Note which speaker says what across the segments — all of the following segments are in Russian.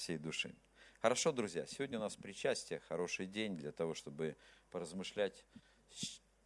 Speaker 1: всей души. Хорошо, друзья, сегодня у нас причастие, хороший день для того, чтобы поразмышлять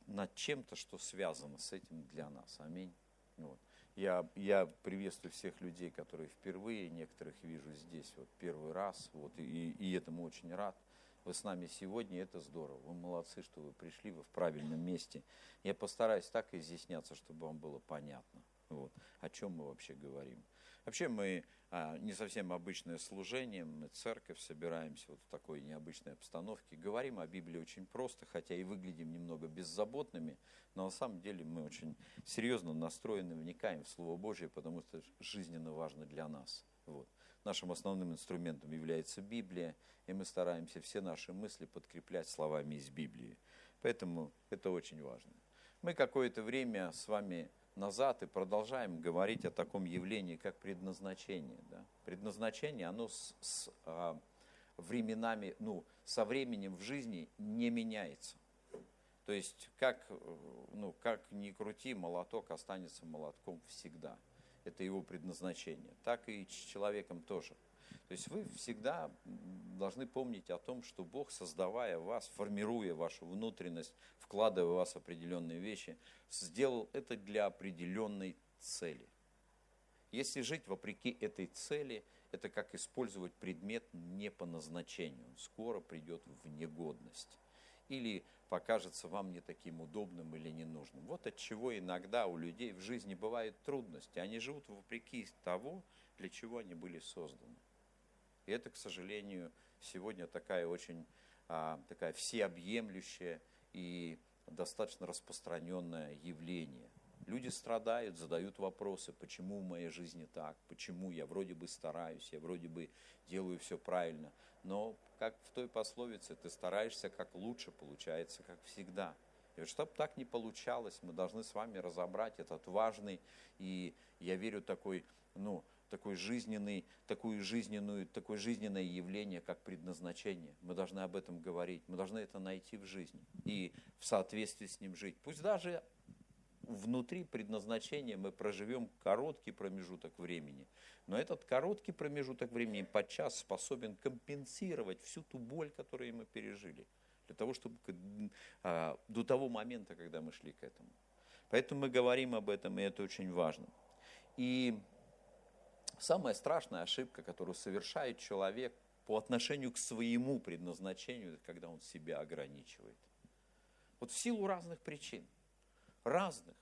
Speaker 1: над чем-то, что связано с этим для нас. Аминь. Вот. Я, я приветствую всех людей, которые впервые, некоторых вижу здесь вот первый раз, вот, и, и этому очень рад. Вы с нами сегодня, это здорово. Вы молодцы, что вы пришли, вы в правильном месте. Я постараюсь так изъясняться, чтобы вам было понятно, вот, о чем мы вообще говорим. Вообще мы а, не совсем обычное служение, мы церковь, собираемся вот в такой необычной обстановке. Говорим о Библии очень просто, хотя и выглядим немного беззаботными, но на самом деле мы очень серьезно настроены, вникаем в Слово Божье, потому что жизненно важно для нас. Вот. Нашим основным инструментом является Библия, и мы стараемся все наши мысли подкреплять словами из Библии. Поэтому это очень важно. Мы какое-то время с вами назад и продолжаем говорить о таком явлении, как предназначение. Да? Предназначение, оно с, с а, временами, ну, со временем в жизни не меняется. То есть, как, ну, как ни крути, молоток останется молотком всегда. Это его предназначение. Так и с человеком тоже. То есть вы всегда должны помнить о том, что Бог, создавая вас, формируя вашу внутренность, вкладывая в вас определенные вещи, сделал это для определенной цели. Если жить вопреки этой цели, это как использовать предмет не по назначению. Он скоро придет в негодность. Или покажется вам не таким удобным или ненужным. Вот от чего иногда у людей в жизни бывают трудности. Они живут вопреки того, для чего они были созданы. И это, к сожалению, сегодня такая очень а, такая всеобъемлющая и достаточно распространенное явление. Люди страдают, задают вопросы, почему в моей жизни так, почему я вроде бы стараюсь, я вроде бы делаю все правильно. Но, как в той пословице, ты стараешься как лучше, получается, как всегда. И вот чтобы так не получалось, мы должны с вами разобрать этот важный и, я верю, такой, ну, такой жизненный, такую жизненную, такое жизненное явление, как предназначение. Мы должны об этом говорить, мы должны это найти в жизни и в соответствии с ним жить. Пусть даже внутри предназначения мы проживем короткий промежуток времени, но этот короткий промежуток времени подчас способен компенсировать всю ту боль, которую мы пережили, для того, чтобы а, до того момента, когда мы шли к этому. Поэтому мы говорим об этом, и это очень важно. И Самая страшная ошибка, которую совершает человек по отношению к своему предназначению, это когда он себя ограничивает. Вот в силу разных причин, разных,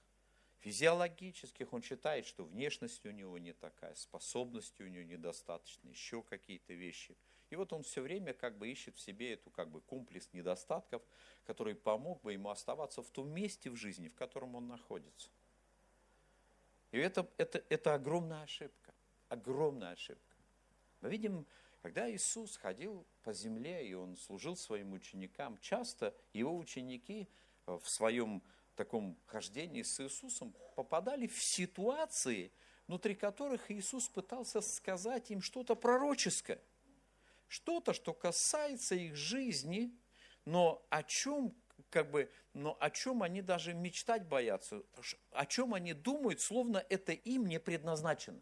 Speaker 1: физиологических, он считает, что внешность у него не такая, способности у него недостаточно, еще какие-то вещи. И вот он все время как бы ищет в себе эту как бы комплекс недостатков, который помог бы ему оставаться в том месте в жизни, в котором он находится. И это, это, это огромная ошибка огромная ошибка. Мы видим, когда Иисус ходил по земле, и Он служил своим ученикам, часто Его ученики э, в своем таком хождении с Иисусом попадали в ситуации, внутри которых Иисус пытался сказать им что-то пророческое. Что-то, что касается их жизни, но о чем как бы, но о чем они даже мечтать боятся, о чем они думают, словно это им не предназначено.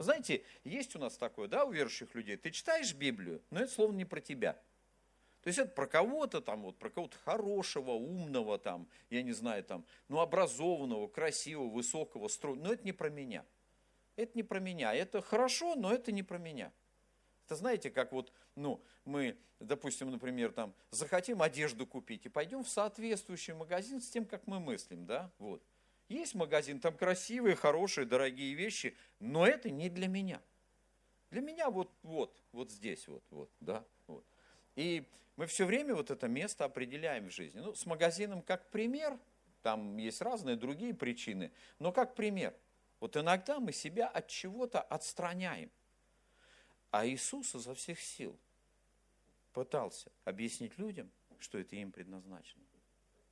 Speaker 1: Знаете, есть у нас такое, да, у верующих людей, ты читаешь Библию, но это словно не про тебя. То есть это про кого-то там, вот, про кого-то хорошего, умного там, я не знаю, там, ну, образованного, красивого, высокого, стройного, но это не про меня. Это не про меня. Это хорошо, но это не про меня. Это знаете, как вот, ну, мы, допустим, например, там, захотим одежду купить и пойдем в соответствующий магазин с тем, как мы мыслим, да, вот. Есть магазин, там красивые, хорошие, дорогие вещи, но это не для меня. Для меня вот, вот, вот здесь вот, вот, да, вот. И мы все время вот это место определяем в жизни. Ну, с магазином как пример, там есть разные другие причины, но как пример. Вот иногда мы себя от чего-то отстраняем. А Иисус изо всех сил пытался объяснить людям, что это им предназначено,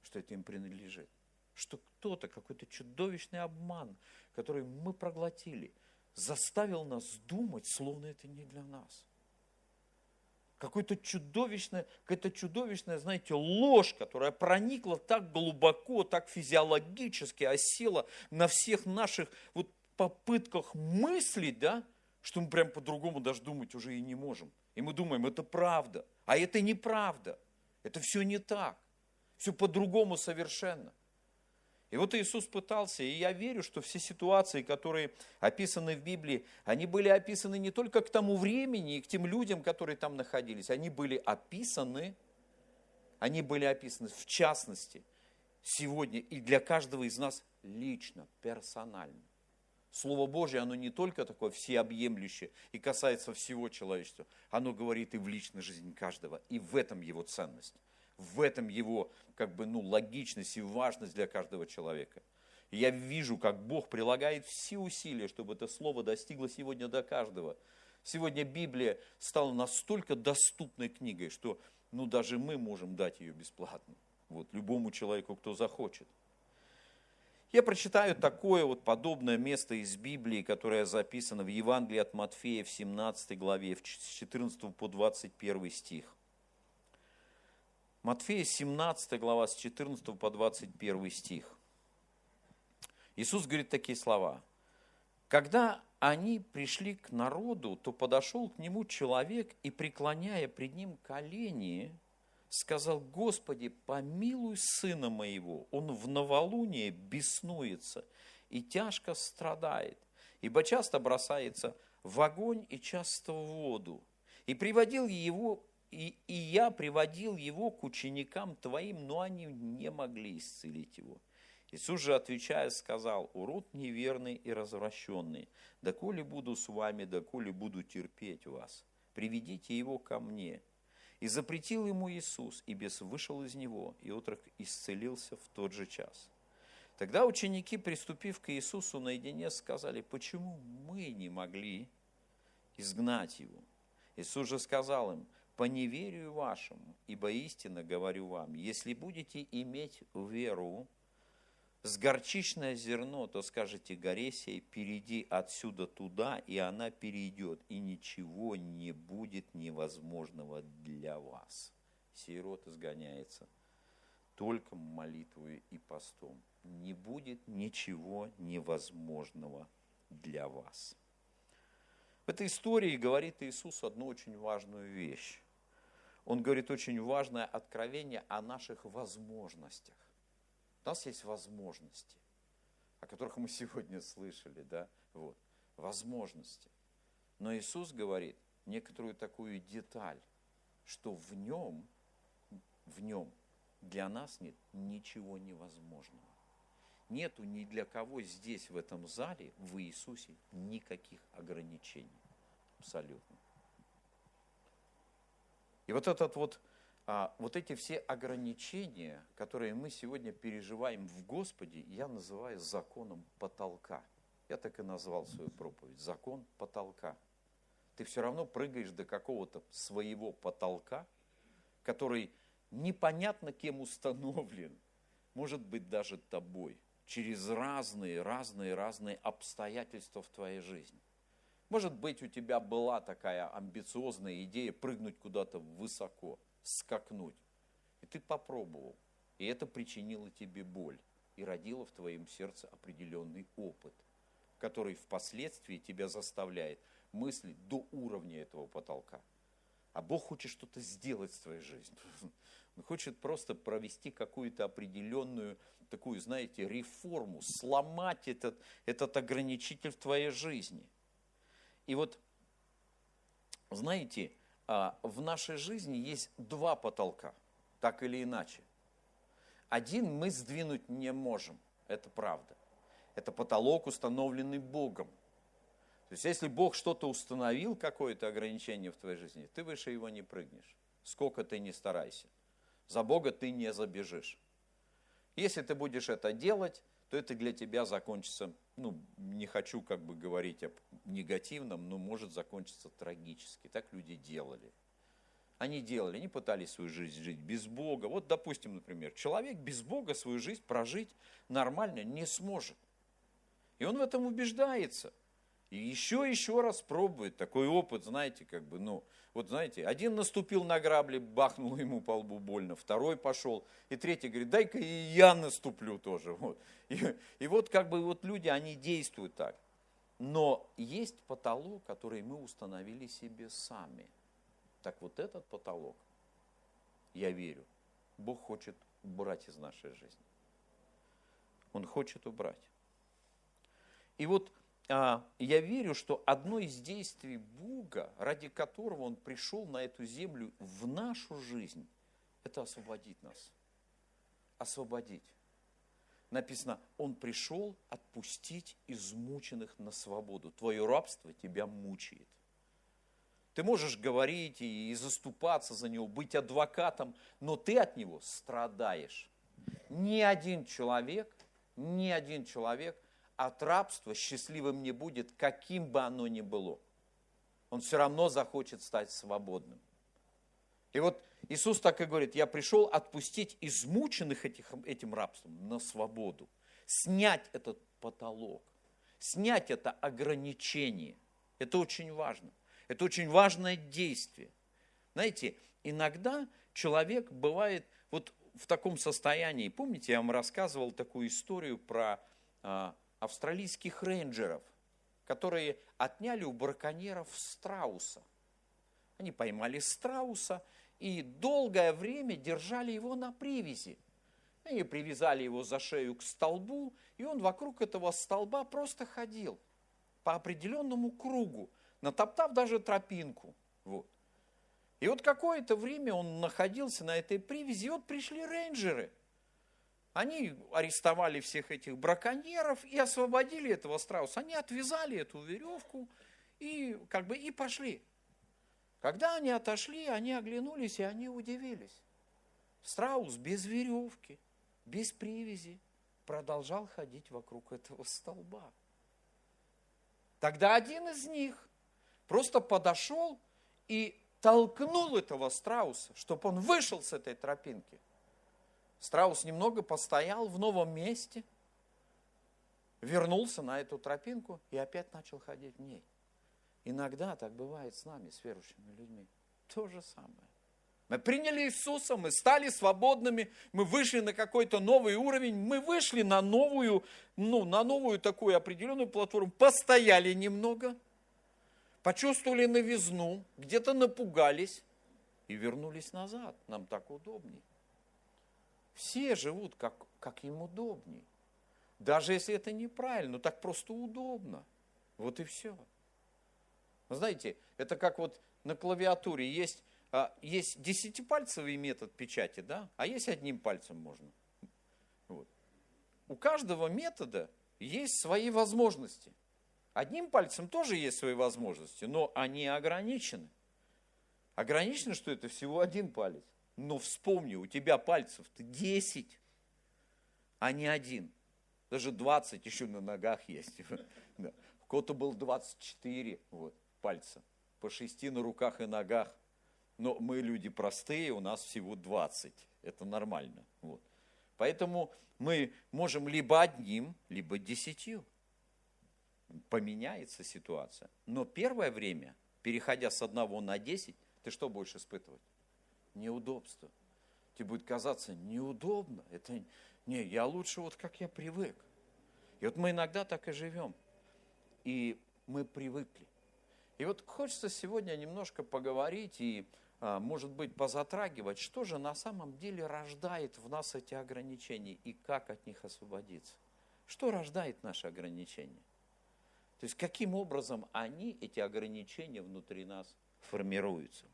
Speaker 1: что это им принадлежит что кто-то, какой-то чудовищный обман, который мы проглотили, заставил нас думать, словно это не для нас. Какое-то чудовищное, какая-то чудовищная, знаете, ложь, которая проникла так глубоко, так физиологически, осела на всех наших вот попытках мыслить, да, что мы прям по-другому даже думать уже и не можем. И мы думаем, это правда, а это неправда. Это все не так. Все по-другому совершенно. И вот Иисус пытался, и я верю, что все ситуации, которые описаны в Библии, они были описаны не только к тому времени и к тем людям, которые там находились, они были описаны, они были описаны в частности сегодня и для каждого из нас лично, персонально. Слово Божье, оно не только такое всеобъемлющее и касается всего человечества, оно говорит и в личной жизни каждого, и в этом его ценность в этом его как бы, ну, логичность и важность для каждого человека. Я вижу, как Бог прилагает все усилия, чтобы это слово достигло сегодня до каждого. Сегодня Библия стала настолько доступной книгой, что ну, даже мы можем дать ее бесплатно. Вот, любому человеку, кто захочет. Я прочитаю такое вот подобное место из Библии, которое записано в Евангелии от Матфея в 17 главе, с 14 по 21 стих. Матфея 17 глава с 14 по 21 стих. Иисус говорит такие слова. Когда они пришли к народу, то подошел к нему человек и, преклоняя пред ним колени, сказал, Господи, помилуй сына моего, он в новолуние беснуется и тяжко страдает, ибо часто бросается в огонь и часто в воду. И приводил его и, и я приводил его к ученикам твоим, но они не могли исцелить его. Иисус же, отвечая, сказал, урод неверный и развращенный, доколе буду с вами, доколе буду терпеть вас, приведите его ко мне. И запретил ему Иисус, и бес вышел из него, и отрок исцелился в тот же час. Тогда ученики, приступив к Иисусу наедине, сказали, почему мы не могли изгнать его? Иисус же сказал им, по неверию вашему, ибо истинно говорю вам, если будете иметь веру с горчичное зерно, то скажете горе перейди отсюда туда, и она перейдет, и ничего не будет невозможного для вас. Сей род изгоняется только молитвой и постом. Не будет ничего невозможного для вас. В этой истории говорит Иисус одну очень важную вещь он говорит очень важное откровение о наших возможностях. У нас есть возможности, о которых мы сегодня слышали, да, вот, возможности. Но Иисус говорит некоторую такую деталь, что в нем, в нем для нас нет ничего невозможного. Нету ни для кого здесь, в этом зале, в Иисусе, никаких ограничений. Абсолютно. И вот этот вот, а, вот эти все ограничения, которые мы сегодня переживаем в Господе, я называю законом потолка. Я так и назвал свою проповедь. Закон потолка. Ты все равно прыгаешь до какого-то своего потолка, который непонятно кем установлен, может быть даже тобой, через разные, разные, разные обстоятельства в твоей жизни. Может быть, у тебя была такая амбициозная идея прыгнуть куда-то высоко, скакнуть. И ты попробовал. И это причинило тебе боль и родило в твоем сердце определенный опыт, который впоследствии тебя заставляет мыслить до уровня этого потолка. А Бог хочет что-то сделать в твоей жизни. Он хочет просто провести какую-то определенную такую, знаете, реформу, сломать этот, этот ограничитель в твоей жизни – и вот, знаете, а, в нашей жизни есть два потолка, так или иначе. Один мы сдвинуть не можем, это правда. Это потолок, установленный Богом. То есть, если Бог что-то установил, какое-то ограничение в твоей жизни, ты выше его не прыгнешь. Сколько ты не старайся. За Бога ты не забежишь. Если ты будешь это делать, то это для тебя закончится, ну, не хочу как бы говорить о негативном, но может закончиться трагически. Так люди делали. Они делали, они пытались свою жизнь жить без Бога. Вот, допустим, например, человек без Бога свою жизнь прожить нормально не сможет. И он в этом убеждается. И еще, еще раз пробует. Такой опыт, знаете, как бы, ну, вот знаете, один наступил на грабли, бахнул ему по лбу больно, второй пошел, и третий говорит, дай-ка и я наступлю тоже. Вот. И, и вот как бы вот люди, они действуют так. Но есть потолок, который мы установили себе сами. Так вот этот потолок, я верю, Бог хочет убрать из нашей жизни. Он хочет убрать. И вот я верю, что одно из действий Бога, ради которого Он пришел на эту землю в нашу жизнь, это освободить нас. Освободить. Написано, Он пришел отпустить измученных на свободу. Твое рабство тебя мучает. Ты можешь говорить и заступаться за него, быть адвокатом, но ты от него страдаешь. Ни один человек, ни один человек – от рабства счастливым не будет, каким бы оно ни было. Он все равно захочет стать свободным. И вот Иисус так и говорит, я пришел отпустить измученных этих, этим рабством на свободу, снять этот потолок, снять это ограничение. Это очень важно. Это очень важное действие. Знаете, иногда человек бывает вот в таком состоянии. Помните, я вам рассказывал такую историю про а, австралийских рейнджеров, которые отняли у браконьеров страуса. Они поймали страуса и долгое время держали его на привязи. Они привязали его за шею к столбу, и он вокруг этого столба просто ходил по определенному кругу, натоптав даже тропинку. Вот. И вот какое-то время он находился на этой привязи, и вот пришли рейнджеры – они арестовали всех этих браконьеров и освободили этого страуса. Они отвязали эту веревку и как бы и пошли. Когда они отошли, они оглянулись и они удивились. Страус без веревки, без привязи продолжал ходить вокруг этого столба. Тогда один из них просто подошел и толкнул этого страуса, чтобы он вышел с этой тропинки. Страус немного постоял в новом месте, вернулся на эту тропинку и опять начал ходить в ней. Иногда так бывает с нами, с верующими людьми. То же самое. Мы приняли Иисуса, мы стали свободными, мы вышли на какой-то новый уровень, мы вышли на новую, ну, на новую такую определенную платформу, постояли немного, почувствовали новизну, где-то напугались и вернулись назад. Нам так удобнее. Все живут, как, как им удобней. Даже если это неправильно, но так просто удобно. Вот и все. Знаете, это как вот на клавиатуре есть, а, есть десятипальцевый метод печати, да, а есть одним пальцем можно. Вот. У каждого метода есть свои возможности. Одним пальцем тоже есть свои возможности, но они ограничены. Ограничено, что это всего один палец. Но вспомни, у тебя пальцев-то 10, а не один. Даже 20 еще на ногах есть. Да. У кого-то был 24 вот, пальца, по 6 на руках и ногах. Но мы люди простые, у нас всего 20. Это нормально. Вот. Поэтому мы можем либо одним, либо десятью. Поменяется ситуация. Но первое время, переходя с одного на 10, ты что будешь испытывать? Неудобство. Тебе будет казаться неудобно. Это не, я лучше вот как я привык. И вот мы иногда так и живем. И мы привыкли. И вот хочется сегодня немножко поговорить и, а, может быть, позатрагивать, что же на самом деле рождает в нас эти ограничения и как от них освободиться. Что рождает наши ограничения? То есть каким образом они, эти ограничения внутри нас формируются.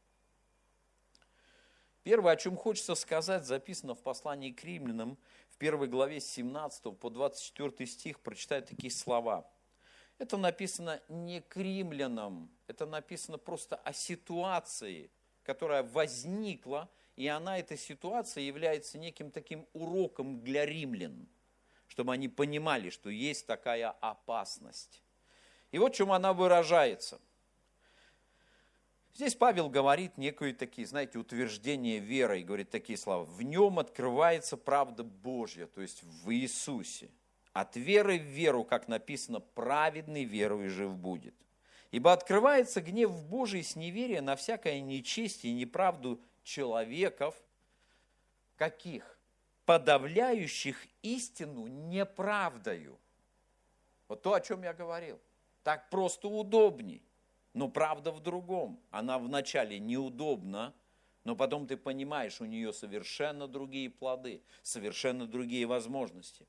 Speaker 1: Первое, о чем хочется сказать, записано в послании к римлянам, в первой главе с 17 по 24 стих, прочитаю такие слова. Это написано не к римлянам, это написано просто о ситуации, которая возникла, и она, эта ситуация, является неким таким уроком для римлян, чтобы они понимали, что есть такая опасность. И вот в чем она выражается – Здесь Павел говорит некие такие, знаете, утверждения и говорит такие слова. В нем открывается правда Божья, то есть в Иисусе. От веры в веру, как написано, праведный верой жив будет. Ибо открывается гнев Божий с неверия на всякое нечестие и неправду человеков, каких? Подавляющих истину неправдою. Вот то, о чем я говорил. Так просто удобней. Но правда в другом. Она вначале неудобна, но потом ты понимаешь, у нее совершенно другие плоды, совершенно другие возможности.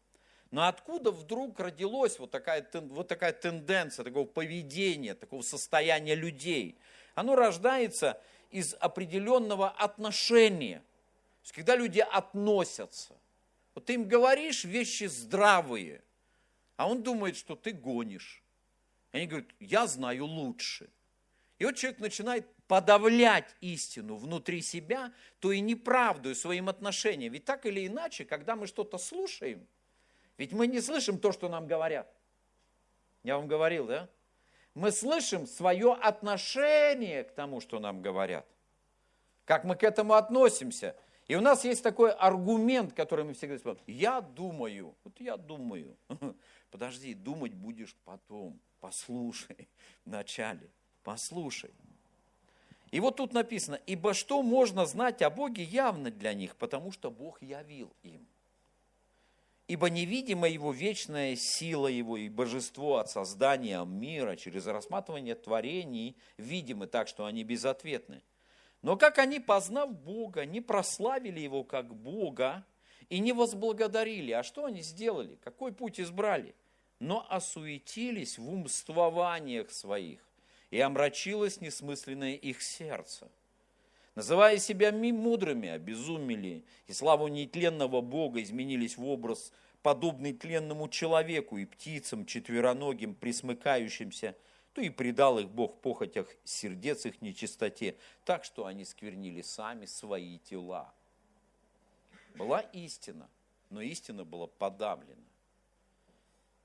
Speaker 1: Но откуда вдруг родилась вот такая, вот такая тенденция, такого поведения, такого состояния людей? Оно рождается из определенного отношения. То есть, когда люди относятся. Вот ты им говоришь вещи здравые, а он думает, что ты гонишь. И они говорят, я знаю лучше. И вот человек начинает подавлять истину внутри себя, то и неправду и своим отношением. Ведь так или иначе, когда мы что-то слушаем, ведь мы не слышим то, что нам говорят. Я вам говорил, да? Мы слышим свое отношение к тому, что нам говорят. Как мы к этому относимся. И у нас есть такой аргумент, который мы всегда используем. Я думаю. Вот я думаю. Подожди, думать будешь потом. Послушай вначале. Послушай. И вот тут написано, ибо что можно знать о Боге явно для них, потому что Бог явил им. Ибо невидима его вечная сила его и божество от создания мира через рассматривание творений видимы так, что они безответны. Но как они, познав Бога, не прославили его как Бога и не возблагодарили, а что они сделали? Какой путь избрали? Но осуетились в умствованиях своих, и омрачилось несмысленное их сердце – называя себя мудрыми, обезумели, и славу нетленного Бога изменились в образ, подобный тленному человеку и птицам четвероногим, присмыкающимся, то и предал их Бог похотях сердец их нечистоте, так что они сквернили сами свои тела. Была истина, но истина была подавлена.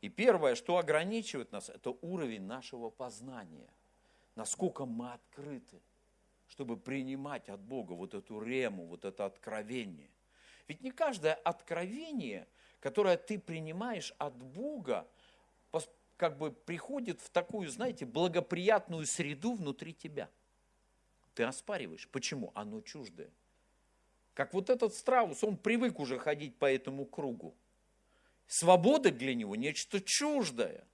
Speaker 1: И первое, что ограничивает нас, это уровень нашего познания. Насколько мы открыты чтобы принимать от Бога вот эту рему, вот это откровение. Ведь не каждое откровение, которое ты принимаешь от Бога, как бы приходит в такую, знаете, благоприятную среду внутри тебя. Ты оспариваешь. Почему? Оно чуждое. Как вот этот страус, он привык уже ходить по этому кругу. Свобода для него нечто чуждое.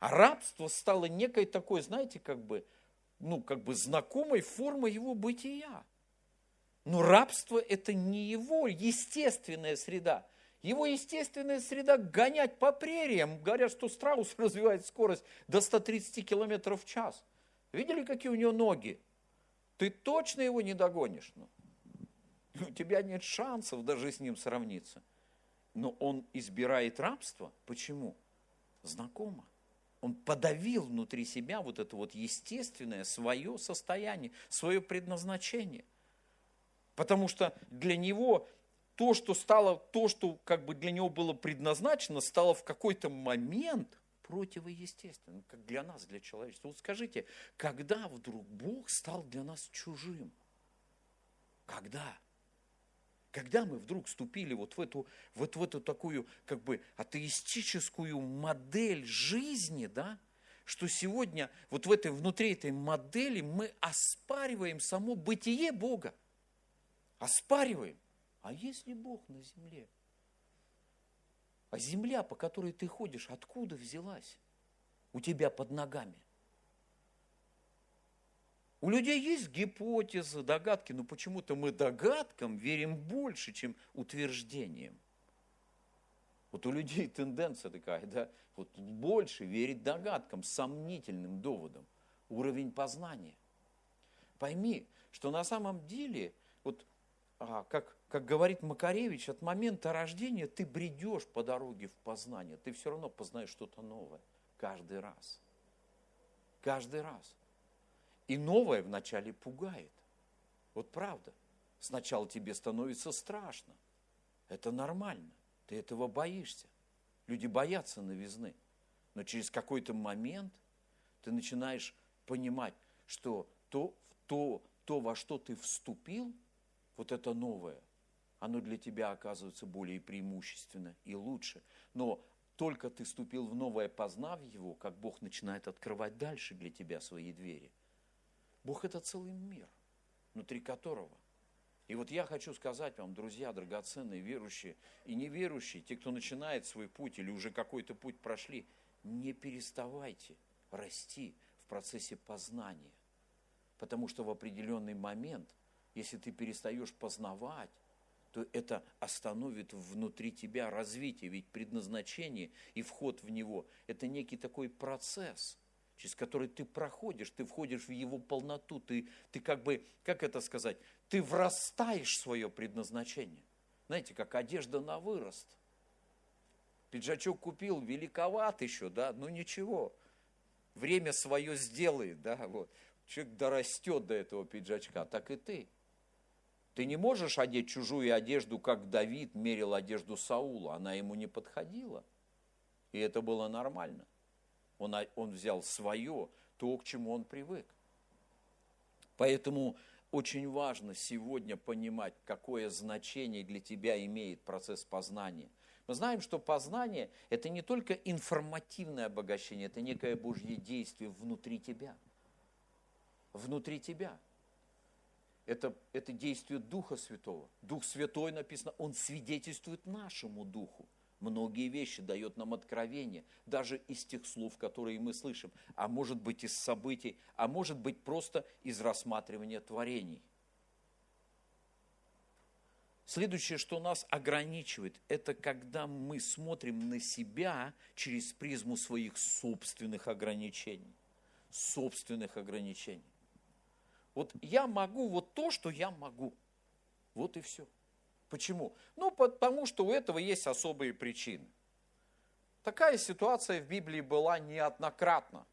Speaker 1: А рабство стало некой такой, знаете, как бы ну, как бы знакомой формой его бытия. Но рабство – это не его естественная среда. Его естественная среда – гонять по прериям. Говорят, что страус развивает скорость до 130 км в час. Видели, какие у него ноги? Ты точно его не догонишь. Ну, у тебя нет шансов даже с ним сравниться. Но он избирает рабство. Почему? Знакомо он подавил внутри себя вот это вот естественное свое состояние, свое предназначение. Потому что для него то, что стало, то, что как бы для него было предназначено, стало в какой-то момент противоестественным, как для нас, для человечества. Вот скажите, когда вдруг Бог стал для нас чужим? Когда? Когда мы вдруг вступили вот в эту, вот в эту такую как бы атеистическую модель жизни, да, что сегодня вот в этой, внутри этой модели мы оспариваем само бытие Бога. Оспариваем. А если Бог на земле? А земля, по которой ты ходишь, откуда взялась? У тебя под ногами. У людей есть гипотезы, догадки, но почему-то мы догадкам верим больше, чем утверждениям. Вот у людей тенденция такая, да, вот больше верить догадкам, сомнительным доводам. Уровень познания. Пойми, что на самом деле, вот а, как, как говорит Макаревич, от момента рождения ты бредешь по дороге в познание, ты все равно познаешь что-то новое каждый раз. Каждый раз. И новое вначале пугает. Вот правда. Сначала тебе становится страшно. Это нормально. Ты этого боишься. Люди боятся новизны. Но через какой-то момент ты начинаешь понимать, что то, то, то, во что ты вступил, вот это новое, оно для тебя оказывается более преимущественно и лучше. Но только ты вступил в новое, познав его, как Бог начинает открывать дальше для тебя свои двери – Бог – это целый мир, внутри которого. И вот я хочу сказать вам, друзья, драгоценные, верующие и неверующие, те, кто начинает свой путь или уже какой-то путь прошли, не переставайте – расти в процессе познания. Потому что в определенный момент, если ты перестаешь познавать, то это остановит внутри тебя развитие. Ведь предназначение и вход в него – это некий такой процесс, через который ты проходишь, ты входишь в его полноту, ты, ты как бы, как это сказать, ты врастаешь в свое предназначение. Знаете, как одежда на вырост. Пиджачок купил, великоват еще, да, ну ничего, время свое сделает, да, вот. Человек дорастет до этого пиджачка, так и ты. Ты не можешь одеть чужую одежду, как Давид мерил одежду Саула. Она ему не подходила. И это было нормально. Он, он взял свое, то, к чему он привык. Поэтому очень важно сегодня понимать, какое значение для тебя имеет процесс познания. Мы знаем, что познание – это не только информативное обогащение, это некое Божье действие внутри тебя. Внутри тебя – это, это действие Духа Святого. Дух Святой написано, Он свидетельствует нашему Духу. Многие вещи дает нам откровение, даже из тех слов, которые мы слышим, а может быть из событий, а может быть просто из рассматривания творений. Следующее, что нас ограничивает, это когда мы смотрим на себя через призму своих собственных ограничений. Собственных ограничений. Вот я могу вот то, что я могу. Вот и все. Почему? Ну, потому что у этого есть особые причины. Такая ситуация в Библии была неоднократно.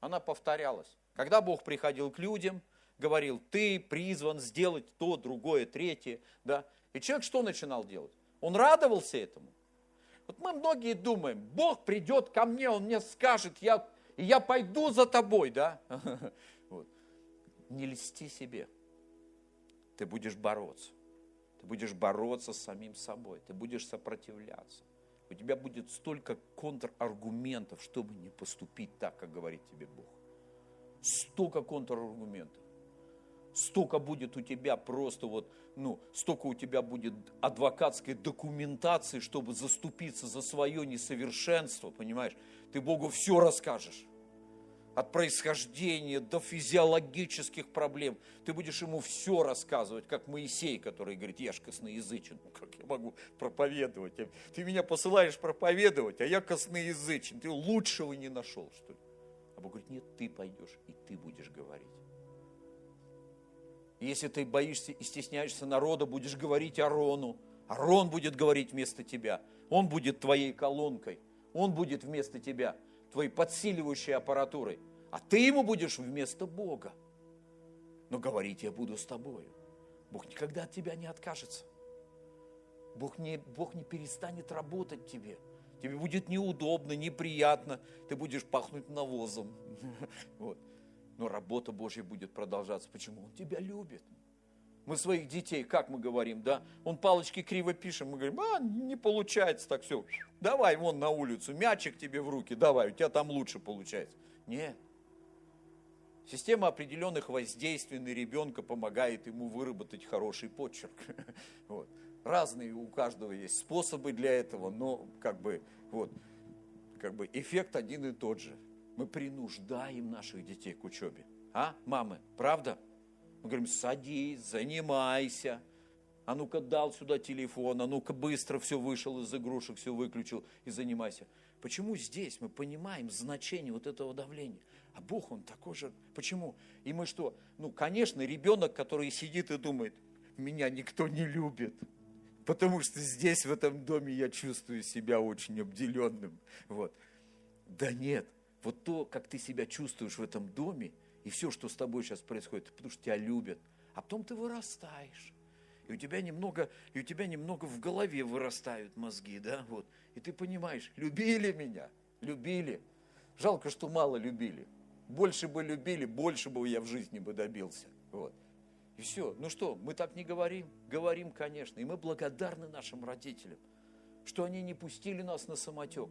Speaker 1: Она повторялась. Когда Бог приходил к людям, говорил, ты призван сделать то, другое, третье, да, и человек что начинал делать? Он радовался этому. Вот мы многие думаем, Бог придет ко мне, Он мне скажет, я, я пойду за тобой, да? не льсти себе. Ты будешь бороться. Ты будешь бороться с самим собой. Ты будешь сопротивляться. У тебя будет столько контраргументов, чтобы не поступить так, как говорит тебе Бог. Столько контраргументов. Столько будет у тебя просто вот, ну, столько у тебя будет адвокатской документации, чтобы заступиться за свое несовершенство, понимаешь? Ты Богу все расскажешь от происхождения до физиологических проблем. Ты будешь ему все рассказывать, как Моисей, который говорит, я ж косноязычен, ну, как я могу проповедовать? Ты меня посылаешь проповедовать, а я косноязычен. Ты лучшего не нашел, что ли? А Бог говорит, нет, ты пойдешь, и ты будешь говорить. Если ты боишься и стесняешься народа, будешь говорить Арону. Арон будет говорить вместо тебя. Он будет твоей колонкой. Он будет вместо тебя твоей подсиливающей аппаратурой, а ты ему будешь вместо Бога. Но говорить я буду с тобою. Бог никогда от тебя не откажется. Бог не, Бог не перестанет работать тебе. Тебе будет неудобно, неприятно, ты будешь пахнуть навозом. Вот. Но работа Божья будет продолжаться. Почему? Он тебя любит. Мы своих детей, как мы говорим, да? Он палочки криво пишем, мы говорим, а, не получается так все. Давай вон на улицу, мячик тебе в руки, давай, у тебя там лучше получается. Нет. Система определенных воздействий на ребенка помогает ему выработать хороший почерк. Вот. Разные у каждого есть способы для этого, но как бы, вот, как бы эффект один и тот же. Мы принуждаем наших детей к учебе. А, мамы, правда? Мы говорим, садись, занимайся. А ну-ка дал сюда телефон, а ну-ка быстро все вышел из игрушек, все выключил и занимайся. Почему здесь мы понимаем значение вот этого давления? А Бог, Он такой же. Почему? И мы что? Ну, конечно, ребенок, который сидит и думает, меня никто не любит. Потому что здесь, в этом доме, я чувствую себя очень обделенным. Вот. Да нет, вот то, как ты себя чувствуешь в этом доме, и все, что с тобой сейчас происходит, потому что тебя любят. А потом ты вырастаешь. И у тебя немного, и у тебя немного в голове вырастают мозги, да, вот. И ты понимаешь, любили меня, любили. Жалко, что мало любили. Больше бы любили, больше бы я в жизни бы добился. Вот. И все. Ну что, мы так не говорим? Говорим, конечно. И мы благодарны нашим родителям, что они не пустили нас на самотек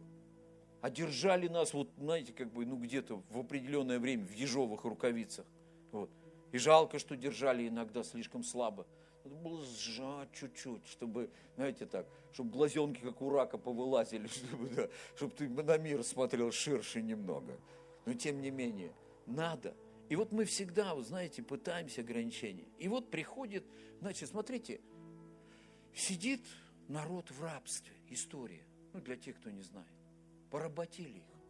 Speaker 1: одержали нас, вот, знаете, как бы, ну, где-то в определенное время в ежовых рукавицах. Вот. И жалко, что держали иногда слишком слабо. Надо было сжать чуть-чуть, чтобы, знаете так, чтобы глазенки, как у рака, повылазили, чтобы, да, чтобы ты на мир смотрел ширше немного. но тем не менее, надо. И вот мы всегда, вы знаете, пытаемся ограничения. И вот приходит, значит, смотрите, сидит народ в рабстве, история, ну, для тех, кто не знает. Поработили их.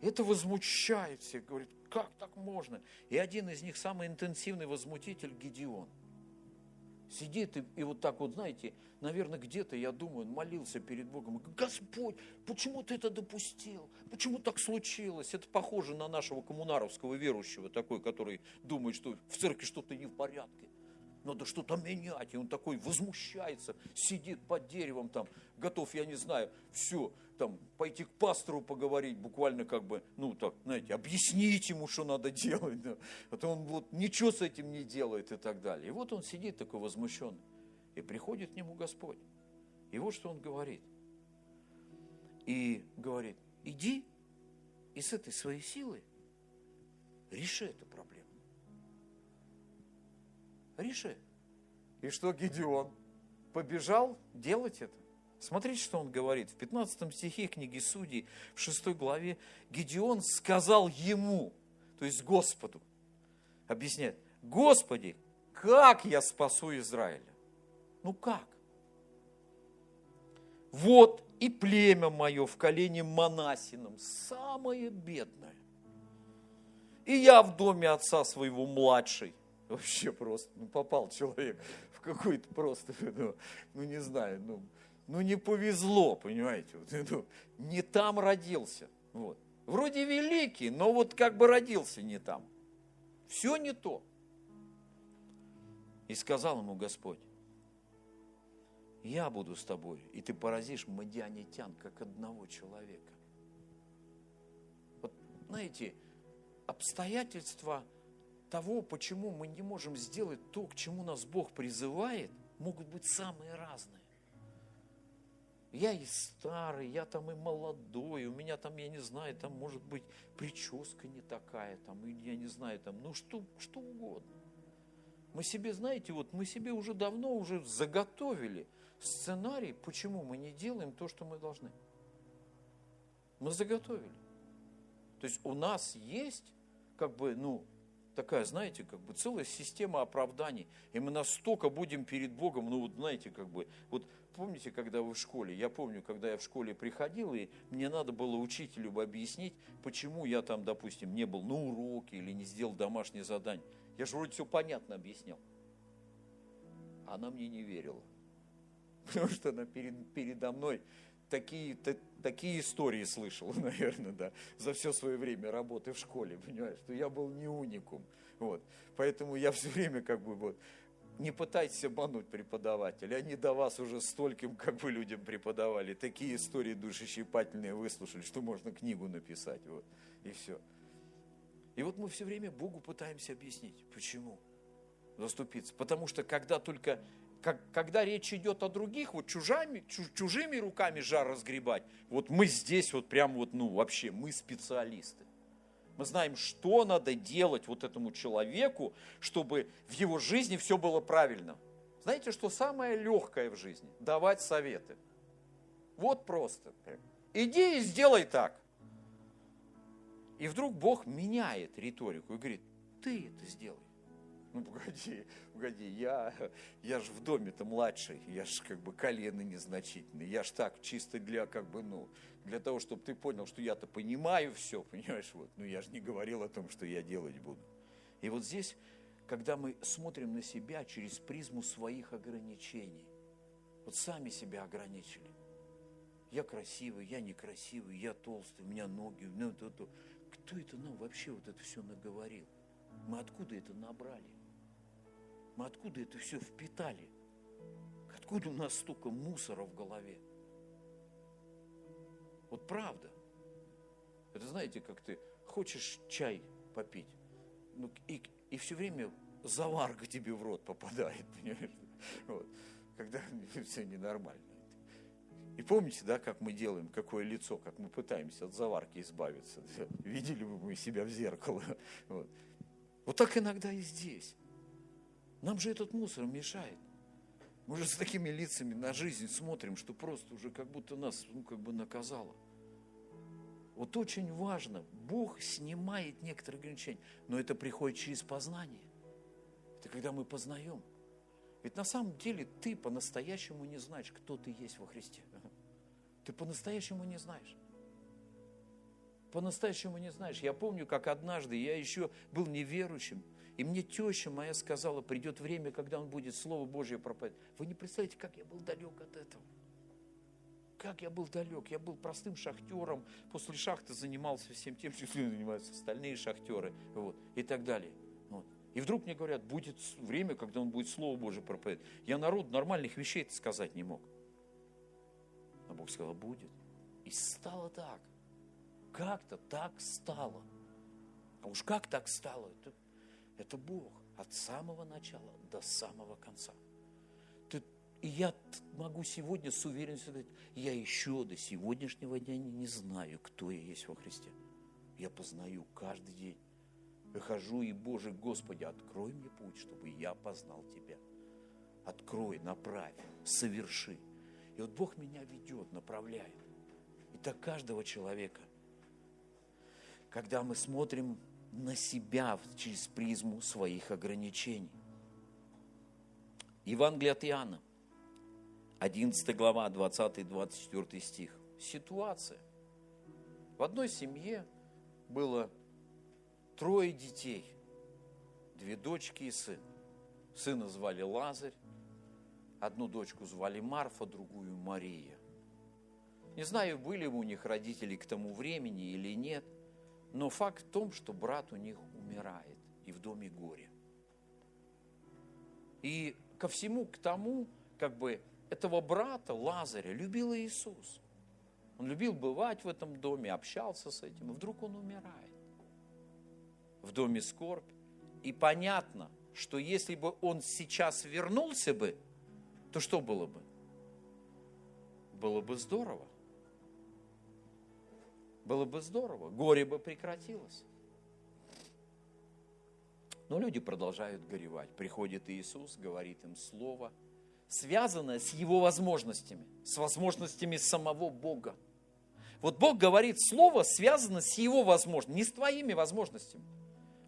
Speaker 1: Это возмущает всех, говорит, как так можно? И один из них, самый интенсивный возмутитель, Гедеон. Сидит и, и вот так вот, знаете, наверное, где-то, я думаю, он молился перед Богом. Господь, почему ты это допустил? Почему так случилось? Это похоже на нашего коммунаровского верующего, такой, который думает, что в церкви что-то не в порядке надо что-то менять. И он такой возмущается, сидит под деревом там, готов, я не знаю, все, там, пойти к пастору поговорить, буквально как бы, ну так, знаете, объяснить ему, что надо делать. Да. А то он вот ничего с этим не делает и так далее. И вот он сидит такой возмущенный. И приходит к нему Господь. И вот что он говорит. И говорит, иди и с этой своей силой реши эту проблему реши. И что Гедеон? Побежал делать это. Смотрите, что он говорит. В 15 стихе книги Судей, в 6 главе, Гедеон сказал ему, то есть Господу, объясняет, Господи, как я спасу Израиля? Ну как? Вот и племя мое в колене Манасином, самое бедное. И я в доме отца своего младший. Вообще просто, ну попал человек в какой-то просто, ну, ну не знаю, ну, ну не повезло, понимаете, вот, ну, не там родился. Вот. Вроде великий, но вот как бы родился не там. Все не то. И сказал ему Господь, я буду с тобой, и ты поразишь мадианитян, как одного человека. Вот, знаете, обстоятельства – того, почему мы не можем сделать то, к чему нас Бог призывает, могут быть самые разные. Я и старый, я там и молодой, у меня там, я не знаю, там может быть прическа не такая, там, и я не знаю, там, ну что, что угодно. Мы себе, знаете, вот мы себе уже давно уже заготовили сценарий, почему мы не делаем то, что мы должны. Мы заготовили. То есть у нас есть, как бы, ну, такая, знаете, как бы целая система оправданий. И мы настолько будем перед Богом, ну вот знаете, как бы, вот помните, когда вы в школе, я помню, когда я в школе приходил, и мне надо было учителю объяснить, почему я там, допустим, не был на уроке или не сделал домашнее задание. Я же вроде все понятно объяснял. Она мне не верила. Потому что она перед, передо мной такие, та, такие истории слышал, наверное, да, за все свое время работы в школе, понимаешь, что я был не уникум. Вот. Поэтому я все время как бы вот, не пытайтесь обмануть преподавателя. Они до вас уже стольким как бы людям преподавали. Такие истории душещипательные выслушали, что можно книгу написать. Вот. И все. И вот мы все время Богу пытаемся объяснить, почему заступиться. Потому что когда только как, когда речь идет о других, вот чужами, чужими руками жар разгребать, вот мы здесь вот прям вот, ну вообще, мы специалисты. Мы знаем, что надо делать вот этому человеку, чтобы в его жизни все было правильно. Знаете, что самое легкое в жизни? Давать советы. Вот просто. Иди и сделай так. И вдруг Бог меняет риторику и говорит, ты это сделай. Ну, погоди, погоди, я, я же в доме-то младший, я же как бы колено незначительный, я ж так чисто для как бы, ну, для того, чтобы ты понял, что я-то понимаю все, понимаешь, вот, ну, я же не говорил о том, что я делать буду. И вот здесь, когда мы смотрим на себя через призму своих ограничений, вот сами себя ограничили. Я красивый, я некрасивый, я толстый, у меня ноги, ну, то, то. Кто это нам вообще вот это все наговорил? Мы откуда это набрали? Мы откуда это все впитали? Откуда у нас столько мусора в голове? Вот правда. Это знаете, как ты хочешь чай попить, ну, и, и все время заварка тебе в рот попадает, понимаешь? Вот. Когда все ненормально. И помните, да, как мы делаем, какое лицо, как мы пытаемся от заварки избавиться. Видели бы мы себя в зеркало. Вот, вот так иногда и здесь. Нам же этот мусор мешает. Мы же с такими лицами на жизнь смотрим, что просто уже как будто нас, ну, как бы наказало. Вот очень важно, Бог снимает некоторые ограничения, но это приходит через познание. Это когда мы познаем. Ведь на самом деле ты по-настоящему не знаешь, кто ты есть во Христе. Ты по-настоящему не знаешь. По-настоящему не знаешь. Я помню, как однажды я еще был неверующим, и мне теща моя сказала, придет время, когда он будет Слово Божье проповедовать. Вы не представляете, как я был далек от этого. Как я был далек. Я был простым шахтером. После шахты занимался всем тем, чем занимаются остальные шахтеры. Вот, и так далее. Вот. И вдруг мне говорят, будет время, когда он будет Слово Божие проповедовать. Я народ нормальных вещей сказать не мог. А Бог сказал, будет. И стало так. Как-то так стало. А уж как так стало? Это, это Бог от самого начала до самого конца. Ты, и я могу сегодня с уверенностью сказать, я еще до сегодняшнего дня не, не знаю, кто я есть во Христе. Я познаю каждый день. Выхожу и, Боже, Господи, открой мне путь, чтобы я познал Тебя. Открой, направь, соверши. И вот Бог меня ведет, направляет. И так каждого человека. Когда мы смотрим на себя через призму своих ограничений. Евангелие от Иоанна, 11 глава, 20-24 стих. Ситуация. В одной семье было трое детей, две дочки и сын. Сына звали Лазарь, Одну дочку звали Марфа, другую Мария. Не знаю, были у них родители к тому времени или нет, но факт в том, что брат у них умирает, и в доме горе. И ко всему к тому, как бы, этого брата Лазаря любил Иисус. Он любил бывать в этом доме, общался с этим, и вдруг он умирает. В доме скорбь. И понятно, что если бы он сейчас вернулся бы, то что было бы? Было бы здорово. Было бы здорово. Горе бы прекратилось. Но люди продолжают горевать. Приходит Иисус, говорит им слово, связанное с его возможностями, с возможностями самого Бога. Вот Бог говорит слово, связано с его возможностями, не с твоими возможностями.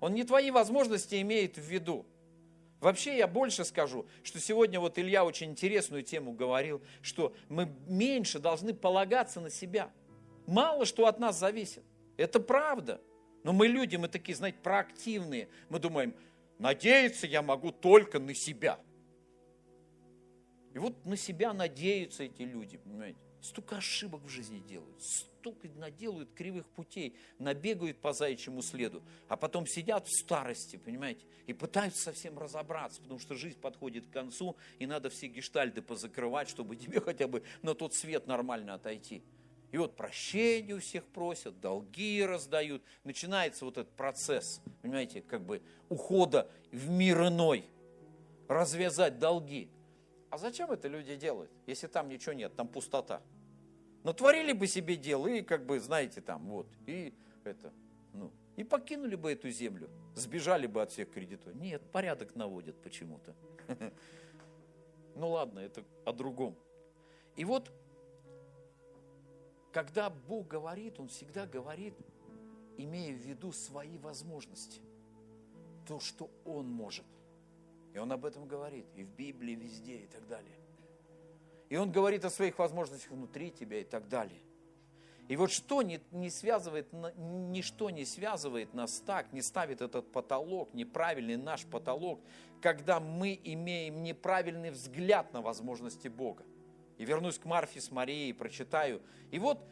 Speaker 1: Он не твои возможности имеет в виду. Вообще я больше скажу, что сегодня вот Илья очень интересную тему говорил, что мы меньше должны полагаться на себя. Мало что от нас зависит. Это правда. Но мы люди, мы такие, знаете, проактивные. Мы думаем, надеяться я могу только на себя. И вот на себя надеются эти люди, понимаете. Столько ошибок в жизни делают, столько наделают кривых путей, набегают по заячьему следу, а потом сидят в старости, понимаете, и пытаются совсем разобраться, потому что жизнь подходит к концу, и надо все гештальды позакрывать, чтобы тебе хотя бы на тот свет нормально отойти. И вот прощения у всех просят, долги раздают. Начинается вот этот процесс, понимаете, как бы ухода в мир иной. Развязать долги. А зачем это люди делают, если там ничего нет, там пустота? Ну, творили бы себе дело и, как бы, знаете, там, вот, и это, ну, и покинули бы эту землю, сбежали бы от всех кредиторов. Нет, порядок наводят почему-то. Ну ладно, это о другом. И вот, когда Бог говорит, Он всегда говорит, имея в виду свои возможности, то, что Он может – и он об этом говорит и в Библии, везде и так далее. И он говорит о своих возможностях внутри тебя и так далее. И вот что не, не связывает, ничто не связывает нас так, не ставит этот потолок, неправильный наш потолок, когда мы имеем неправильный взгляд на возможности Бога. И вернусь к Марфе с Марией, прочитаю. И вот,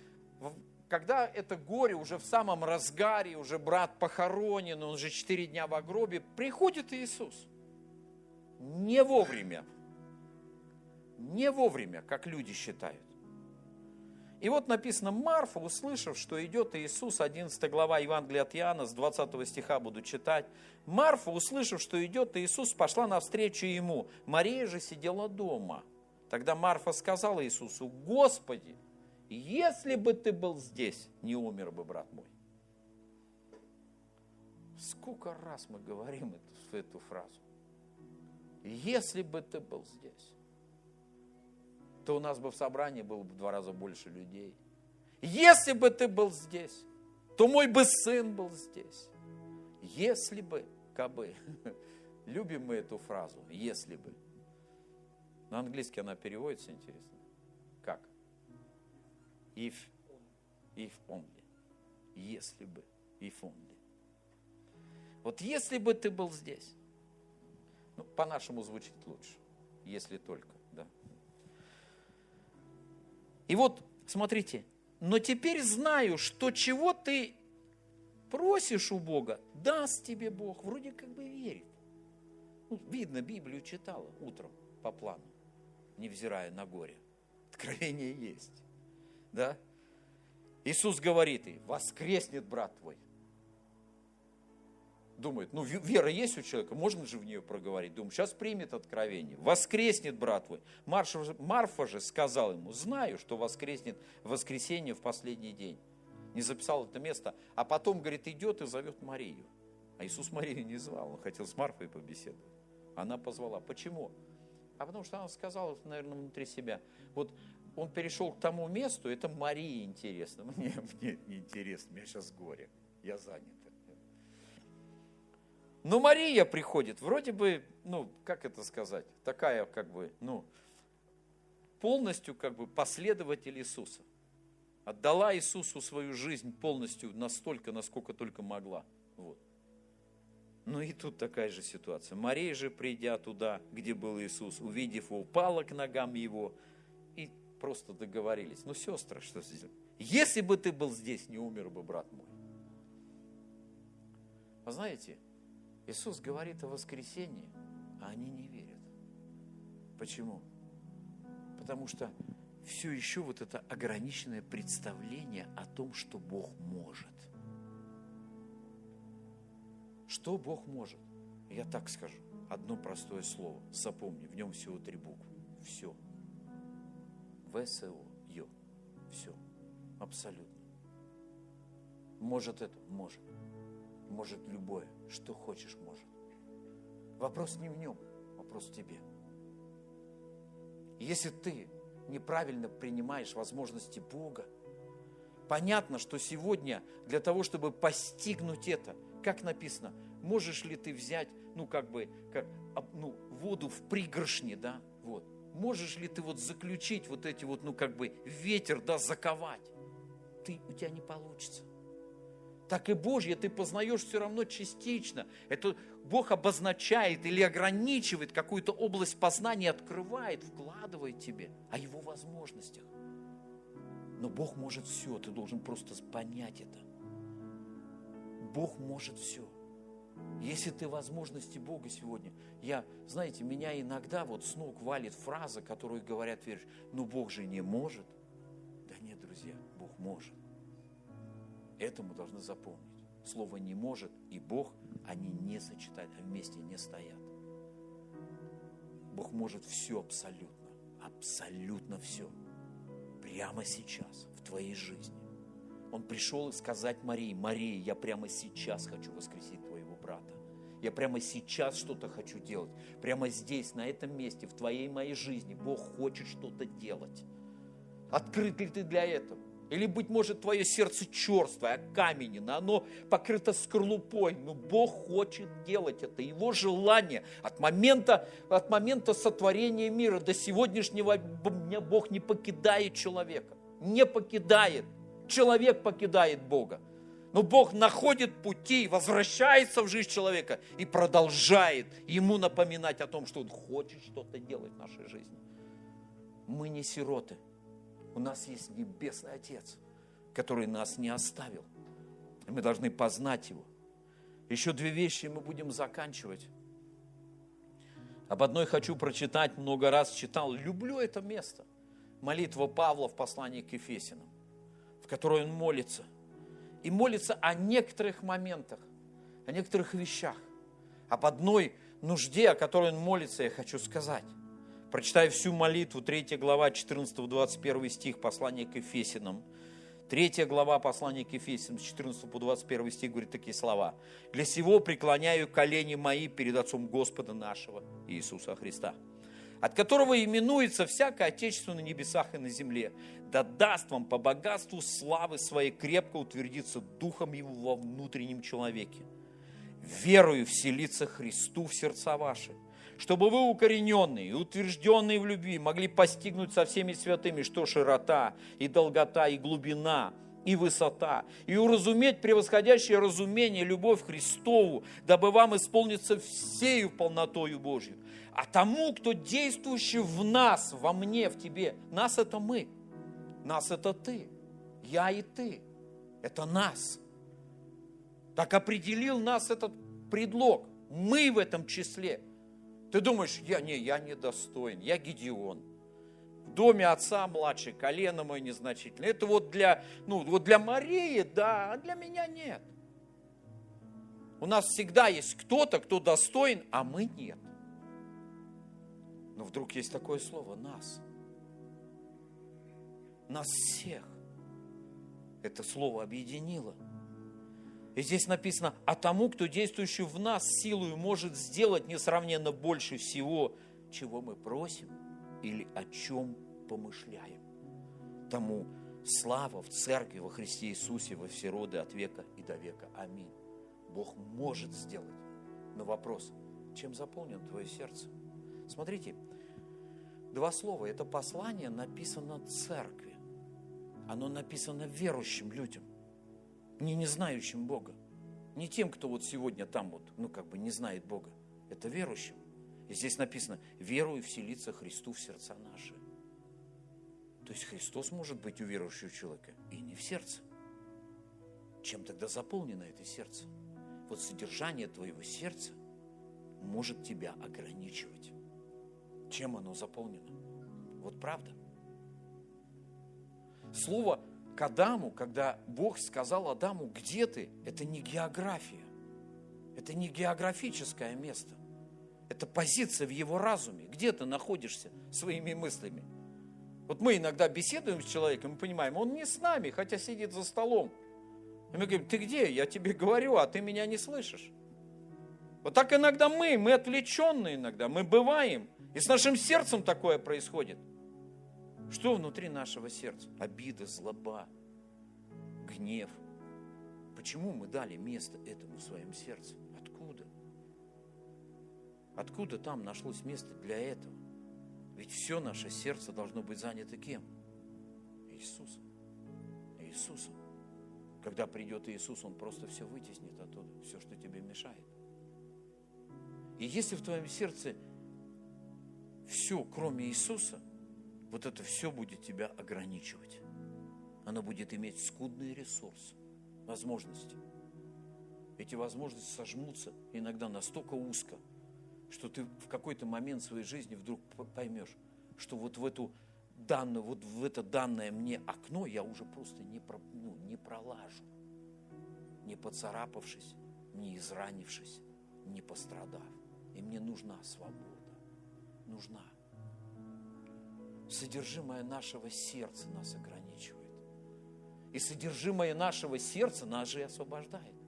Speaker 1: когда это горе уже в самом разгаре, уже брат похоронен, он уже четыре дня в гробе, приходит Иисус – не вовремя. Не вовремя, как люди считают. И вот написано, Марфа, услышав, что идет Иисус, 11 глава Евангелия от Иоанна, с 20 стиха буду читать. Марфа, услышав, что идет Иисус, пошла навстречу ему. Мария же сидела дома. Тогда Марфа сказала Иисусу, Господи, если бы ты был здесь, не умер бы брат мой. Сколько раз мы говорим эту, эту фразу? Если бы ты был здесь, то у нас бы в собрании было бы в два раза больше людей. Если бы ты был здесь, то мой бы сын был здесь. Если бы, кабы. Любим мы эту фразу, если бы. На английский она переводится, интересно. Как? If, if only. Если бы, if only. Вот если бы ты был здесь, ну, по-нашему звучит лучше, если только, да. И вот, смотрите, но теперь знаю, что чего ты просишь у Бога, даст тебе Бог. Вроде как бы верит. Ну, видно, Библию читала утром по плану, невзирая на горе. Откровение есть. Да? Иисус говорит ей, воскреснет брат твой. Думает, ну вера есть у человека, можно же в нее проговорить. Думаю, сейчас примет откровение. Воскреснет брат твой. Марфа Марфа же сказал ему, знаю, что воскреснет в воскресенье в последний день. Не записал это место. А потом, говорит, идет и зовет Марию. А Иисус Марию не звал, он хотел с Марфой побеседовать. Она позвала. Почему? А потому что она сказала, наверное, внутри себя. Вот он перешел к тому месту, это Марии интересно. Мне, мне не интересно, мне сейчас горе. Я занят. Но Мария приходит, вроде бы, ну, как это сказать, такая как бы, ну, полностью как бы последователь Иисуса. Отдала Иисусу свою жизнь полностью настолько, насколько только могла. Вот. Ну и тут такая же ситуация. Мария же, придя туда, где был Иисус, увидев его, упала к ногам его и просто договорились. Ну, сестры, что здесь? Если бы ты был здесь, не умер бы брат мой. Вы знаете, Иисус говорит о воскресении, а они не верят. Почему? Потому что все еще вот это ограниченное представление о том, что Бог может. Что Бог может? Я так скажу. Одно простое слово. Запомни, в нем всего три буквы. Все. ВСО, Ё. Все. Абсолютно. Может это? Может. Может любое. Что хочешь, может. Вопрос не в нем, вопрос в тебе. Если ты неправильно принимаешь возможности Бога, понятно, что сегодня для того, чтобы постигнуть это, как написано, можешь ли ты взять, ну, как бы, как, ну, воду в пригоршне, да, вот, можешь ли ты вот заключить вот эти вот, ну, как бы, ветер, да, заковать, ты, у тебя не получится так и Божье ты познаешь все равно частично. Это Бог обозначает или ограничивает какую-то область познания, открывает, вкладывает тебе о Его возможностях. Но Бог может все, ты должен просто понять это. Бог может все. Если ты возможности Бога сегодня, я, знаете, меня иногда вот с ног валит фраза, которую говорят веришь, ну Бог же не может. Да нет, друзья, Бог может. Это мы должны запомнить. Слово «не может» и Бог, они не сочетают, а вместе не стоят. Бог может все абсолютно, абсолютно все. Прямо сейчас, в твоей жизни. Он пришел и сказать Марии, Мария, я прямо сейчас хочу воскресить твоего брата. Я прямо сейчас что-то хочу делать. Прямо здесь, на этом месте, в твоей моей жизни Бог хочет что-то делать. Открыт ли ты для этого? Или, быть может, твое сердце черствое, окаменено, оно покрыто скорлупой. Но Бог хочет делать это. Его желание от момента, от момента сотворения мира до сегодняшнего дня Бог не покидает человека. Не покидает. Человек покидает Бога. Но Бог находит пути, возвращается в жизнь человека и продолжает ему напоминать о том, что Он хочет что-то делать в нашей жизни. Мы не сироты – у нас есть Небесный Отец, который нас не оставил. И мы должны познать Его. Еще две вещи мы будем заканчивать. Об одной хочу прочитать, много раз читал. Люблю это место. Молитва Павла в послании к Ефесинам, в которой он молится. И молится о некоторых моментах, о некоторых вещах. Об одной нужде, о которой он молится, я хочу сказать. Прочитаю всю молитву, 3 глава, 14-21 стих, послания к Ефесинам. 3 глава послания к Ефесянам, с 14 по 21 стих говорит такие слова. «Для сего преклоняю колени мои перед Отцом Господа нашего Иисуса Христа, от которого именуется всякое отечество на небесах и на земле, да даст вам по богатству славы своей крепко утвердиться духом его во внутреннем человеке, верою вселиться Христу в сердца ваши, чтобы вы, укорененные и утвержденные в любви, могли постигнуть со всеми святыми, что широта и долгота и глубина – и высота, и уразуметь превосходящее разумение любовь Христову, дабы вам исполниться всею полнотою Божью. А тому, кто действующий в нас, во мне, в тебе, нас это мы, нас это ты, я и ты, это нас. Так определил нас этот предлог, мы в этом числе. Ты думаешь, я не, я недостоин, я Гедеон, в доме отца младший, колено мое незначительное. Это вот для, ну, вот для Марии, да, а для меня нет. У нас всегда есть кто-то, кто достоин, а мы нет. Но вдруг есть такое слово «нас». Нас всех. Это слово объединило. И здесь написано, а тому, кто действующий в нас силою может сделать несравненно больше всего, чего мы просим или о чем помышляем. Тому слава в Церкви во Христе Иисусе во все роды от века и до века. Аминь. Бог может сделать. Но вопрос, чем заполнено твое сердце? Смотрите, два слова. Это послание написано церкви. Оно написано верующим людям, не не знающим Бога. Не тем, кто вот сегодня там вот, ну как бы не знает Бога. Это верующим. И здесь написано, верую вселиться Христу в сердца наши. То есть Христос может быть у верующего человека и не в сердце. Чем тогда заполнено это сердце? Вот содержание твоего сердца может тебя ограничивать. Чем оно заполнено? Вот правда. Слово к Адаму, когда Бог сказал Адаму, где ты, это не география. Это не географическое место. Это позиция в его разуме. Где ты находишься своими мыслями? Вот мы иногда беседуем с человеком, мы понимаем, он не с нами, хотя сидит за столом. И мы говорим, ты где? Я тебе говорю, а ты меня не слышишь. Вот так иногда мы, мы отвлеченные иногда, мы бываем. И с нашим сердцем такое происходит. Что внутри нашего сердца? Обида, злоба, гнев. Почему мы дали место этому в своем сердце? Откуда? Откуда там нашлось место для этого? Ведь все наше сердце должно быть занято кем? Иисусом. Иисусом. Когда придет Иисус, Он просто все вытеснит оттуда, все, что тебе мешает. И если в твоем сердце все, кроме Иисуса, вот это все будет тебя ограничивать. Оно будет иметь скудный ресурс, возможности. Эти возможности сожмутся иногда настолько узко, что ты в какой-то момент своей жизни вдруг поймешь, что вот в эту данную, вот в это данное мне окно я уже просто не, про, ну, не пролажу, не поцарапавшись, не изранившись, не пострадав. И мне нужна свобода, нужна. Содержимое нашего сердца нас ограничивает. И содержимое нашего сердца нас же и освобождает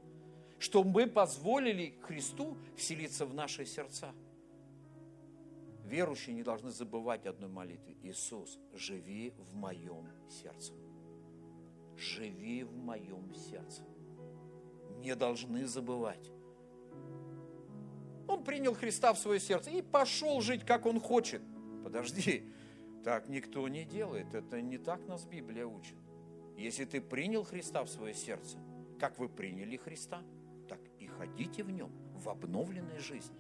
Speaker 1: чтобы мы позволили Христу вселиться в наши сердца. Верующие не должны забывать одной молитвы. Иисус, живи в моем сердце. Живи в моем сердце. Не должны забывать. Он принял Христа в свое сердце и пошел жить, как он хочет. Подожди, так никто не делает. Это не так нас Библия учит. Если ты принял Христа в свое сердце, как вы приняли Христа – ходите в нем, в обновленной жизни.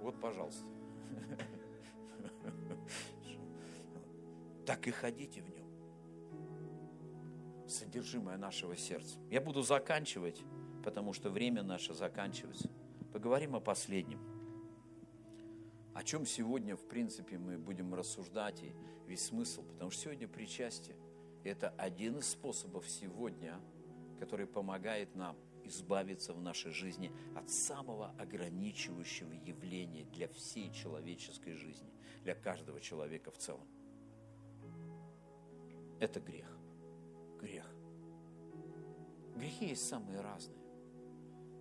Speaker 1: Вот, пожалуйста. Так и ходите в нем. Содержимое нашего сердца. Я буду заканчивать, потому что время наше заканчивается. Поговорим о последнем. О чем сегодня, в принципе, мы будем рассуждать и весь смысл. Потому что сегодня причастие – это один из способов сегодня, который помогает нам избавиться в нашей жизни от самого ограничивающего явления для всей человеческой жизни, для каждого человека в целом. Это грех. Грех. Грехи есть самые разные.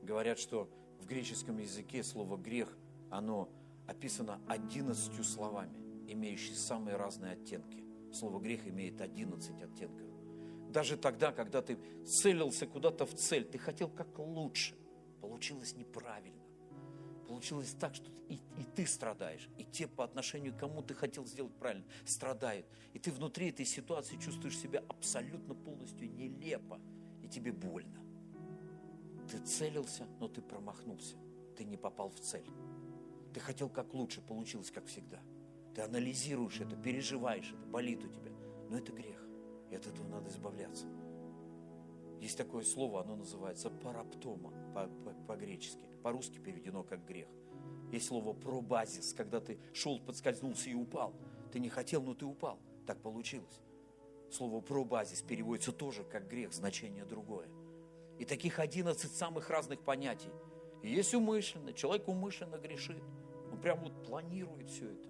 Speaker 1: Говорят, что в греческом языке слово грех, оно описано одиннадцатью словами, имеющие самые разные оттенки. Слово грех имеет 11 оттенков. Даже тогда, когда ты целился куда-то в цель, ты хотел как лучше, получилось неправильно. Получилось так, что и, и ты страдаешь, и те по отношению к кому ты хотел сделать правильно, страдают. И ты внутри этой ситуации чувствуешь себя абсолютно полностью нелепо, и тебе больно. Ты целился, но ты промахнулся. Ты не попал в цель. Ты хотел как лучше, получилось как всегда. Ты анализируешь это, переживаешь это, болит у тебя. Но это грех. И от этого надо избавляться. Есть такое слово, оно называется параптома по-гречески. По, по По-русски переведено как грех. Есть слово пробазис, когда ты шел, подскользнулся и упал. Ты не хотел, но ты упал. Так получилось. Слово пробазис переводится тоже как грех, значение другое. И таких 11 самых разных понятий. И есть умышленно, человек умышленно грешит. Он прям вот планирует все это.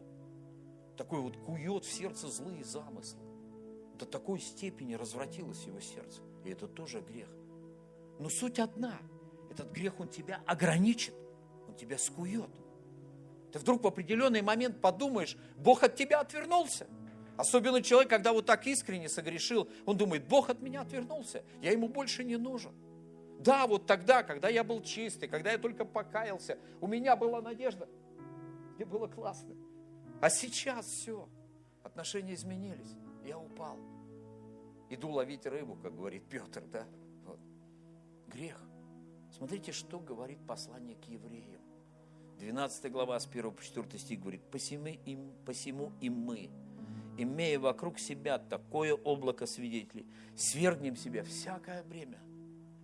Speaker 1: Такой вот кует в сердце злые замыслы. До такой степени развратилось его сердце. И это тоже грех. Но суть одна. Этот грех, он тебя ограничит. Он тебя скует. Ты вдруг в определенный момент подумаешь, Бог от тебя отвернулся. Особенно человек, когда вот так искренне согрешил, он думает, Бог от меня отвернулся, я ему больше не нужен. Да, вот тогда, когда я был чистый, когда я только покаялся, у меня была надежда, мне было классно. А сейчас все, отношения изменились, я упал. Иду ловить рыбу, как говорит Петр, да? Вот. Грех. Смотрите, что говорит послание к евреям. 12 глава с 1 по 4 стих говорит, посему и, посему и мы, имея вокруг себя такое облако свидетелей, свергнем себя всякое время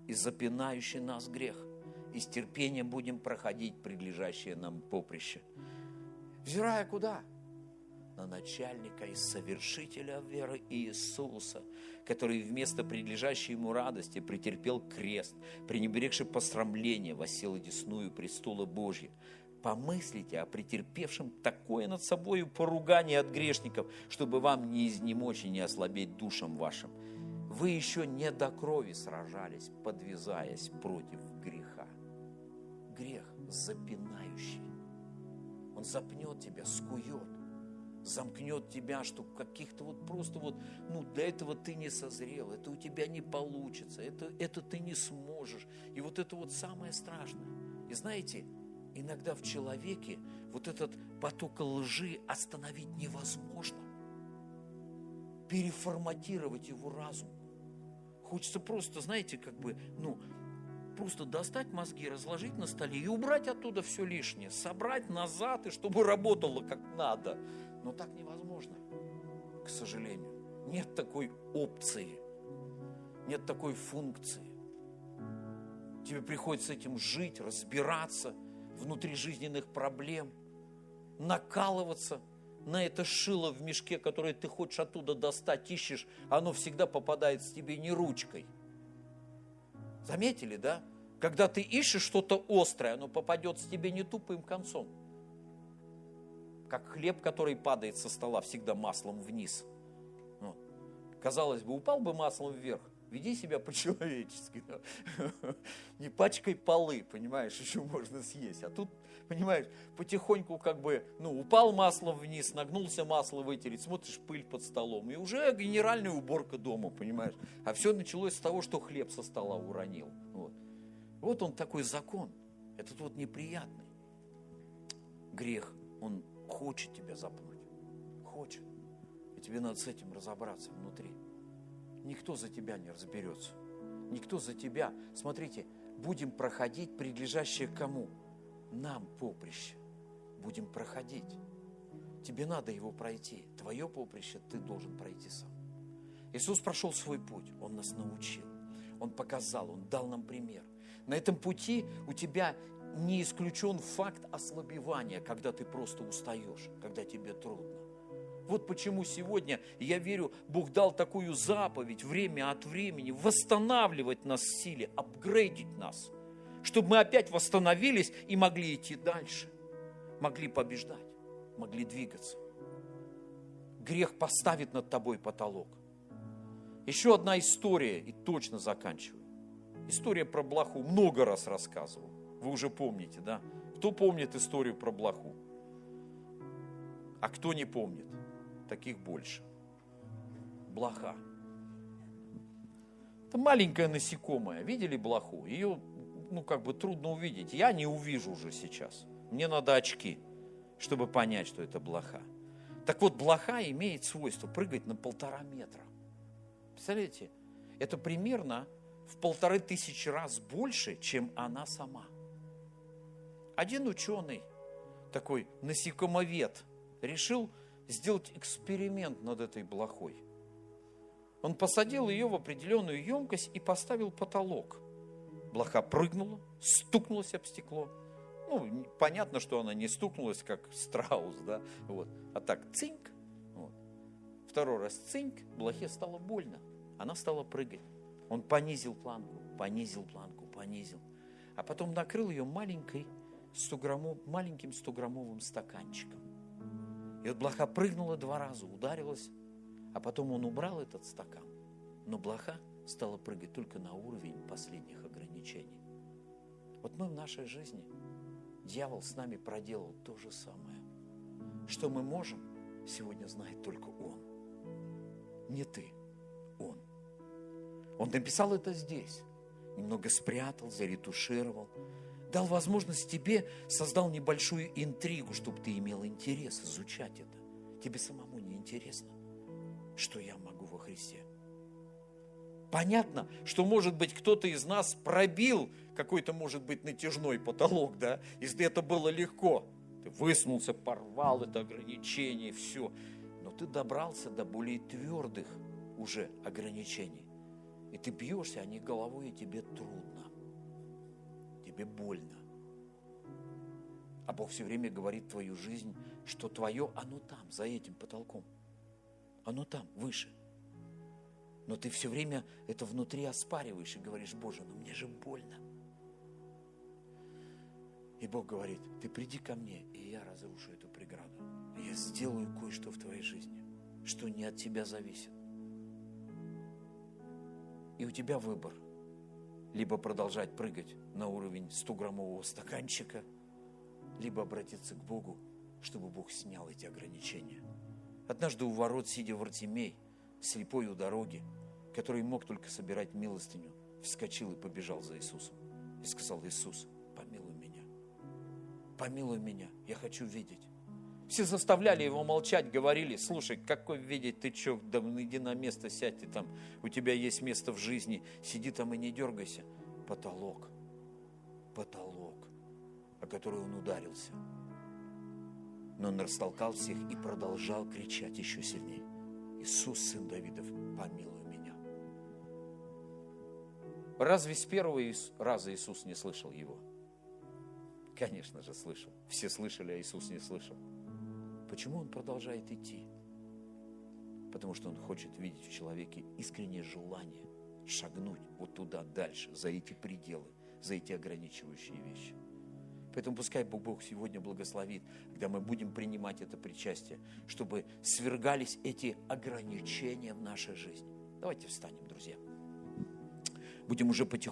Speaker 1: и запинающий нас грех, и с терпением будем проходить прилежащее нам поприще. Взирая куда? На начальника и совершителя веры Иисуса, который вместо прилежащей ему радости претерпел крест, пренебрегший посрамление, восел десную престола Божья. Помыслите о претерпевшем такое над собою поругание от грешников, чтобы вам не изнемочь и не ослабеть душам вашим. Вы еще не до крови сражались, подвязаясь против греха. Грех запинающий. Он запнет тебя, скует, замкнет тебя, что каких-то вот просто вот, ну, для этого ты не созрел, это у тебя не получится, это, это ты не сможешь. И вот это вот самое страшное. И знаете, иногда в человеке вот этот поток лжи остановить невозможно. Переформатировать его разум. Хочется просто, знаете, как бы, ну, просто достать мозги, разложить на столе и убрать оттуда все лишнее, собрать назад, и чтобы работало как надо. Но так невозможно, к сожалению. Нет такой опции, нет такой функции. Тебе приходится этим жить, разбираться – внутри жизненных проблем, накалываться на это шило в мешке, которое ты хочешь оттуда достать, ищешь, оно всегда попадает с тебе не ручкой. Заметили, да? Когда ты ищешь что-то острое, оно попадет с тебе не тупым концом. Как хлеб, который падает со стола всегда маслом вниз. Ну, казалось бы, упал бы маслом вверх, веди себя по-человечески. Не пачкай полы, понимаешь, еще можно съесть. А тут, понимаешь, потихоньку как бы, ну, упал маслом вниз, нагнулся масло вытереть, смотришь, пыль под столом. И уже генеральная уборка дома, понимаешь. А все началось с того, что хлеб со стола уронил. Вот, вот он такой закон. Этот вот неприятный. Грех, он хочет тебя запнуть. Хочет. И тебе надо с этим разобраться внутри никто за тебя не разберется. Никто за тебя. Смотрите, будем проходить прилежащее кому? Нам поприще. Будем проходить. Тебе надо его пройти. Твое поприще ты должен пройти сам. Иисус прошел свой путь. Он нас научил. Он показал, Он дал нам пример. На этом пути у тебя не исключен факт ослабевания, когда ты просто устаешь, когда тебе трудно. Вот почему сегодня, я верю, Бог дал такую заповедь время от времени восстанавливать нас в силе, апгрейдить нас, чтобы мы опять восстановились и могли идти дальше, могли побеждать, могли двигаться. Грех поставит над тобой потолок. Еще одна история, и точно заканчиваю. История про блоху много раз рассказывал. Вы уже помните, да? Кто помнит историю про блоху? А кто не помнит? Таких больше. Блоха. Это маленькая насекомая. Видели блоху? Ее, ну, как бы трудно увидеть. Я не увижу уже сейчас. Мне надо очки, чтобы понять, что это блоха. Так вот, блоха имеет свойство прыгать на полтора метра. Представляете? Это примерно в полторы тысячи раз больше, чем она сама. Один ученый, такой насекомовед, решил сделать эксперимент над этой блохой. Он посадил ее в определенную емкость и поставил потолок. Блоха прыгнула, стукнулась об стекло. Ну, понятно, что она не стукнулась, как страус, да, вот. А так, цинк, вот. Второй раз цинк, блохе стало больно. Она стала прыгать. Он понизил планку, понизил планку, понизил. А потом накрыл ее маленькой 100 граммов, маленьким 100-граммовым стаканчиком. И вот блоха прыгнула два раза, ударилась, а потом он убрал этот стакан. Но блоха стала прыгать только на уровень последних ограничений. Вот мы в нашей жизни, дьявол с нами проделал то же самое. Что мы можем, сегодня знает только он. Не ты, он. Он написал это здесь. Немного спрятал, заретушировал. Дал возможность тебе, создал небольшую интригу, чтобы ты имел интерес изучать это. Тебе самому не интересно, что я могу во Христе. Понятно, что, может быть, кто-то из нас пробил какой-то, может быть, натяжной потолок, да, если это было легко. Ты высунулся, порвал это ограничение, все. Но ты добрался до более твердых уже ограничений. И ты бьешься о них головой, и тебе трудно. Тебе больно. А Бог все время говорит твою жизнь, что твое, оно там, за этим потолком. Оно там, выше. Но ты все время это внутри оспариваешь и говоришь, Боже, ну мне же больно. И Бог говорит, ты приди ко мне, и я разрушу эту преграду. Я сделаю кое-что в твоей жизни, что не от тебя зависит. И у тебя выбор. Либо продолжать прыгать на уровень 100-граммового стаканчика, либо обратиться к Богу, чтобы Бог снял эти ограничения. Однажды у ворот, сидя в Артемей, слепой у дороги, который мог только собирать милостыню, вскочил и побежал за Иисусом. И сказал, Иисус, помилуй меня. Помилуй меня, я хочу видеть. Все заставляли его молчать, говорили, слушай, какой видеть, ты что, да иди на место, сядь ты там, у тебя есть место в жизни, сиди там и не дергайся. Потолок, потолок, о который он ударился. Но он растолкал всех и продолжал кричать еще сильнее. Иисус, сын Давидов, помилуй меня. Разве с первого раза Иисус не слышал его? Конечно же, слышал. Все слышали, а Иисус не слышал. Почему он продолжает идти? Потому что он хочет видеть в человеке искреннее желание шагнуть вот туда дальше, за эти пределы, за эти ограничивающие вещи. Поэтому пускай Бог, Бог сегодня благословит, когда мы будем принимать это причастие, чтобы свергались эти ограничения в нашей жизни. Давайте встанем, друзья. Будем уже потихоньку.